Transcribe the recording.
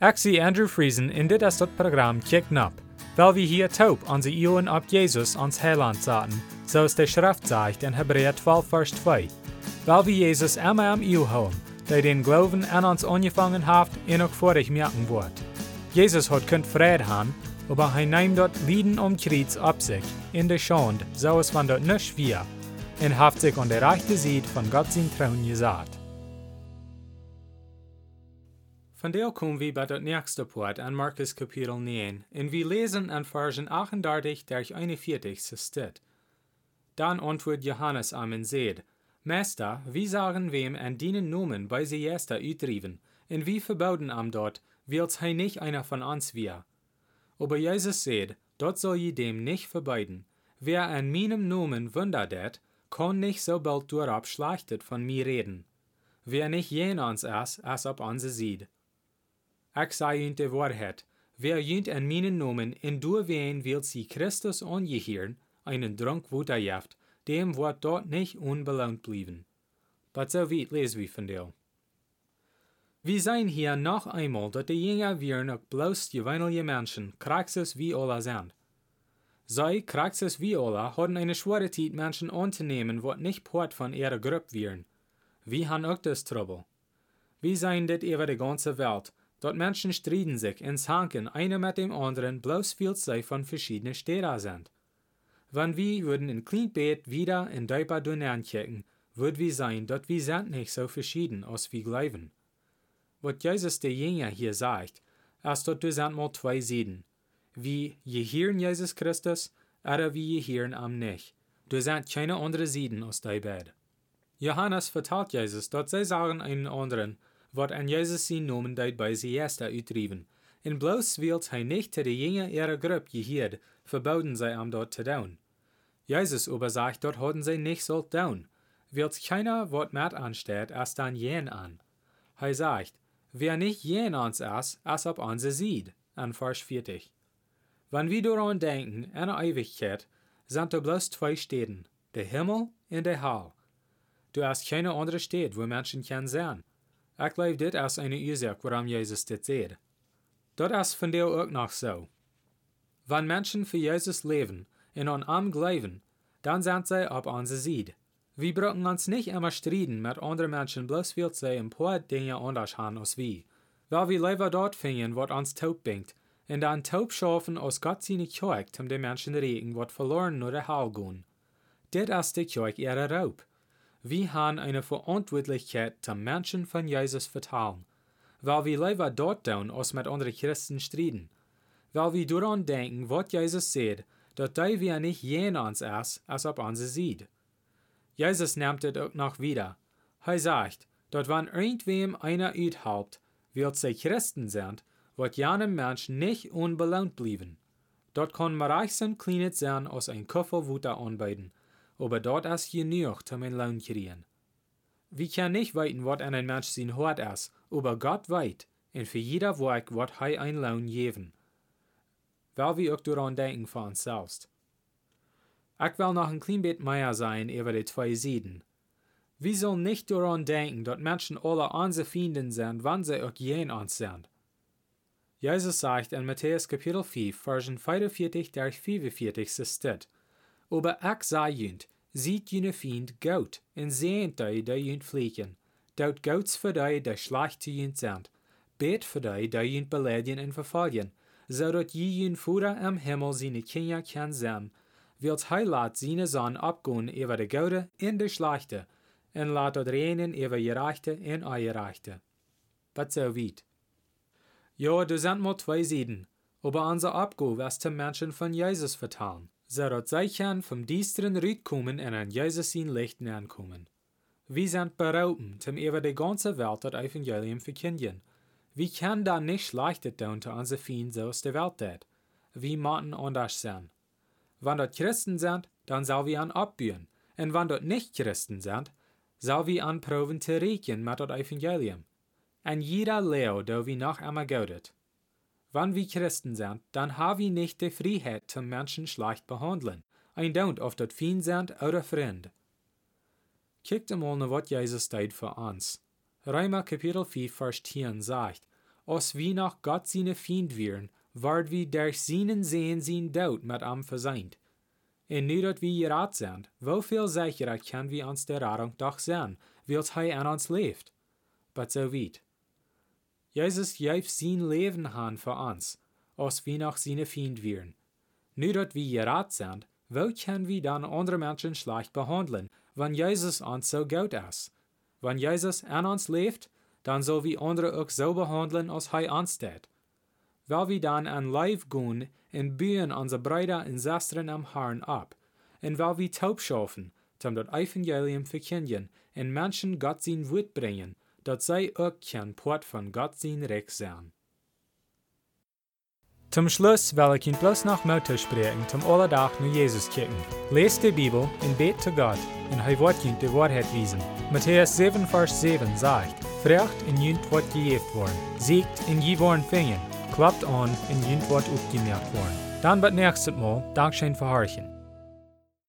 Zie Andrew Friesen in dit is dat programma Kick Nap, weil wir hier taub onze Ioen op Jesus ans Heiland zaten, zoals de Schrift zegt in Hebräer 12 vers 2. Weil wir Jesus immer am Iu houden, der den Glauben an uns angefangen hat en ook vorig merken wordt. Jesus hat kunt vrede haben, aber hij neemt dort Lieden um Kreuz ab sich, in der Schande, so es van dort nicht wir, und haft sich an der rechte Seite von Gott sein Trauen gesagt. Von der kommen wir bei der nächsten Part an Markus Kapitel 9, und wir lesen an Versen 38 durch 41 steht. Dann antwortet Johannes am und sagt, Meister, wie sagen wem an dienen Nomen bei sie erster ütrieben, und wie verbauden am dort, wills hij nicht einer von uns wir. Aber Jesus sagt, dort soll je dem nicht verbeiden. Wer an meinem Nomen Wunder det, kann nicht so bald durchab schlachtet von mir reden. Wer nicht jen uns es, als ob uns sieht. Sei die Wahrheit. Wer jünt an meinen Nomen in du wen will sie Christus angehören, einen Drunk wutterjaft, dem wird dort nicht unbelohnt blieben. But so weit lesen wir von dir. Wir sehen hier noch einmal, dass die Jünger wir noch bloß gewöhnliche Menschen, Kraxis wie alle sind. Sie, Kraxis wie alle, hatten eine schwere Zeit, Menschen anzunehmen, was nicht Part von ihrer Gruppe wären. Wir haben auch das Trouble. Wir sehen das über die ganze Welt, dort Menschen streiten sich ins Hanken einer mit dem anderen, bloß viel sie von verschiedenen Städten sind. Wenn wir würden in Kleinbett wieder in Deipa kicken, würd wir sehen, dort wir sind nicht so verschieden, als wir glauben. Was Jesus der Jünger hier sagt, ist dort du sind mal zwei Seiten. Wie je hören Jesus Christus, oder wie je hören am nicht. Du sind keine andere Seiten aus dein Bett. Johannes vertelt Jesus, dort sie sagen einen anderen, wat an Jesus sie nomen deit bei sie erst uitdrieven. In bloos wilt hij nicht te de Jünger ihrer Gruppe gehierd, verboden zij am dort te doen. Jesus aber sagt, dort hadden zij nicht sollt doen. Wilt keiner wat met ansteht, erst dann jen an. Hij sagt, wer nicht jen ans as, as ob anse sieht, an Vers 40. Wenn wir daran denken, an Ewigkeit, sind da bloß zwei Städten, der Himmel und der Hall. Du hast keine andere Stadt, wo Menschen können sein. Glaube, dit is eine Ursache, warum Jesus dit sagt. Dat is von der auch noch so. Wenn Menschen für Jesus leben und an ihm glauben, dann sind sie auf unserer Seite. Wir brauchen uns nicht immer streiten mit anderen Menschen, bloß weil sie ein paar Dinge anders haben als wir. Weil wir lieber dort finden, was uns taub bringt, und dann taub schaffen aus Gott seine Kirche, um den Menschen reden, was verloren oder heil gehen. Dit ist die Kirche ihrer Raub. Wir haben eine Verantwortlichkeit zum Menschen von Jesus vertalen, weil wir lieber dort tun, als mit anderen Christen streiten. Weil wir daran denken, was Jesus sagt, dass wir nicht jen uns ist, als ob uns sieht. Jesus nimmt es auch noch wieder. Er sagt, dass wenn irgendwem einer uithaupt, wird sie Christen sind, wird jenem Mensch nicht unbelohnt bleiben. Dort kann man reich sein sein aus ein Koffer Wutter anbieten, aber dort ist genug zum ein Lohn kriegen. Wir können nicht weiten, was ein Mensch sein Hort ist, aber Gott weit, und für jeder Werk wird er ein Lohn geben. Weil wir auch daran denken für uns selbst. Ich will noch ein klein mehr sein über die zwei Seiten. Wir sollen nicht daran denken, dass Menschen alle unsere Finden sind, wenn sie auch jen uns sind. Jesus sagt in Matthäus Kapitel 5, Versen 44 durch 45 steht, aber ich sage jünt, sieht jene Fiend gout, en sehnt die, die jünt fliegen. Dort gouts für die, die schlecht zu jünt sind. Bet für die, die jünt beleidigen und verfolgen, so dat je jünt Fuder am Himmel seine Kinder kann sein, wilt hij laat seine Sonne abgehen über de Goude in de Schlechte, en laat het regnen über Gerechte en Ungerechte. But so weit. Ja, du sind mal zwei Seiten, aber unser Abgo was zum Menschen von Jesus vertalen zodat zij gaan vom diesteren Rüt kommen en an Jesus sein Licht ankommen. Wir sind berufen, zum über die ganze Welt das Evangelium verkündigen. Wir können da nicht schlechter tun zu unseren Feinden, so aus der Welt tät. Wir müssen anders sein. Wenn dort Christen sind, dann soll wir an abbühen. Und wenn dort nicht Christen sind, soll wir an proben zu riechen mit das Evangelium. Und jeder Leo, da wir noch einmal gaudet. Wenn wir Christen sind, dann haben wir nicht die Freiheit zum Menschen schlecht behandeln, ein Don't auf das Feind sind oder Freund. Kijkt einmal nach was Jesus steht für uns. Römer Kapitel 4, Vers 10 sagt, als wie nach Gott seine Fiend wären, ward wie durch seinen Sehen sein Dood mit am verseint. En nu dat wie geraad zijn, hoeveel zekerer kan wie ons der Radung doch zijn, wils hij aan ons leeft? But so weit. Jezus geeft zijn leven aan voor ons, als wie noch seine Fiend wären. Nu dat wie geraad zijn, wo können wir dann andere Menschen schlecht behandeln, wenn Jesus uns so gut ist? Wenn Jesus an uns lebt, dann soll wir andere auch so behandeln, als er uns tät. Weil wir dann an live gehen und bühen unsere Brüder und Schwestern am Herrn ab, und weil wir taub schaffen, um das Evangelium verkündigen und Menschen Gott sein Wort bringen, dass sie auch kein Port von Gott sein Recht sein. Zum Schluss will ich Ihnen bloß noch Motto sprechen, zum Allerdach nur Jesus kicken. Lest die Bibel und bet zu Gott, und er wird die Wahrheit wiesen. Matthäus 7, Vers 7 sagt, Frecht in jünt wird gejeft worden, siegt in je worden fingen, klappt an in jünt wird aufgemerkt worden. Dann wird nächstes Mal Dankeschön für Horchen.